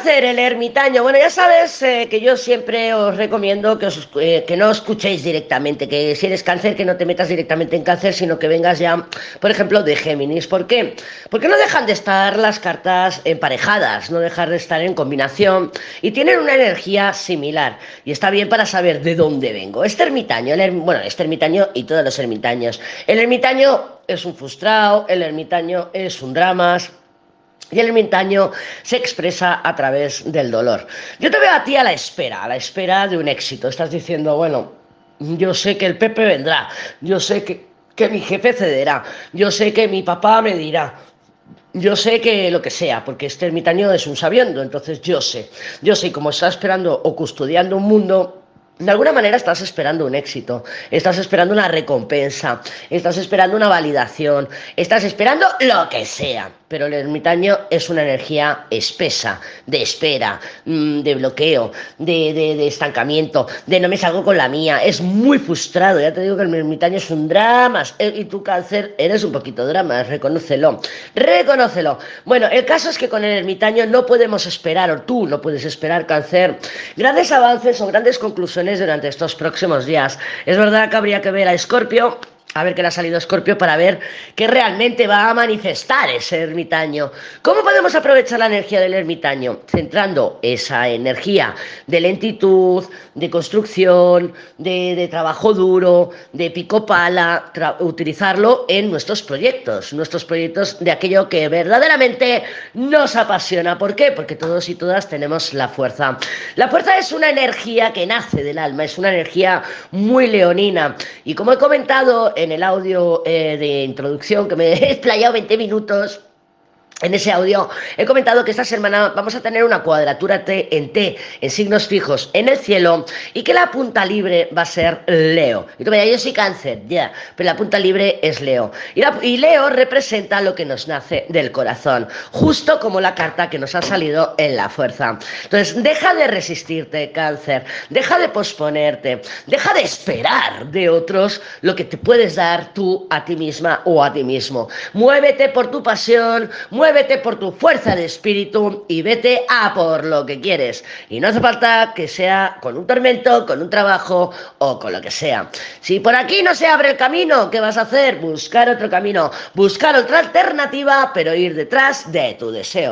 Cáncer, el ermitaño. Bueno, ya sabes eh, que yo siempre os recomiendo que, os, eh, no escuchéis directamente, que si eres cáncer, que no te metas directamente en cáncer, sino que vengas ya, por ejemplo, de Géminis. ¿Por qué? Porque no dejan de estar las cartas emparejadas, no dejan de estar en combinación y tienen una energía similar. Y está bien para saber de dónde vengo. Este ermitaño, el bueno, este ermitaño y todos los ermitaños. El ermitaño es un frustrado, el ermitaño es un dramas y el ermitaño se expresa a través del dolor. Yo te veo a ti a la espera, a la espera de un éxito. Estás diciendo, bueno, yo sé que el Pepe vendrá, yo sé que, que mi jefe cederá, yo sé que mi papá me dirá, yo sé que lo que sea, porque este ermitaño es un sabiendo, entonces yo sé, yo sé, como está esperando o custodiando un mundo, de alguna manera estás esperando un éxito, estás esperando una recompensa, estás esperando una validación, estás esperando lo que sea pero el ermitaño es una energía espesa, de espera, mm, de bloqueo, de, estancamiento, de no me salgo con la mía, es muy frustrado, ya te digo que el ermitaño es un drama, y tu cáncer eres un poquito drama, reconócelo, reconócelo. Bueno, el caso es que con el ermitaño no podemos esperar, o tú no puedes esperar cáncer, grandes avances o grandes conclusiones durante estos próximos días. Es verdad que habría que ver a Escorpio a ver qué le ha salido Scorpio para ver qué realmente va a manifestar ese ermitaño. ¿Cómo podemos aprovechar la energía del ermitaño? Centrando esa energía de lentitud, de construcción, de, trabajo duro, de pico pala, utilizarlo en nuestros proyectos, nuestros proyectos de aquello que verdaderamente nos apasiona. ¿Por qué? Porque todos y todas tenemos la fuerza. La fuerza es una energía que nace del alma, es una energía muy leonina. Y como he comentado, en el audio eh, de introducción que me he explayado 20 minutos en ese audio he comentado que esta semana vamos a tener una cuadratura T en T, en signos fijos en el cielo, y que la punta libre va a ser Leo. Y tú me dirás, yo soy cáncer, ya, pero la punta libre es Leo. Y, y, Leo representa lo que nos nace del corazón, justo como la carta que nos ha salido en la fuerza. Entonces, deja de resistirte, cáncer, deja de posponerte, deja de esperar de otros lo que te puedes dar tú a ti misma o a ti mismo. Muévete por tu pasión, muévete Muévete por tu fuerza de espíritu y vete a por lo que quieres. Y no hace falta que sea con un tormento, con un trabajo o con lo que sea. Si por aquí no se abre el camino, ¿qué vas a hacer? Buscar otro camino, buscar otra alternativa, pero ir detrás de tu deseo.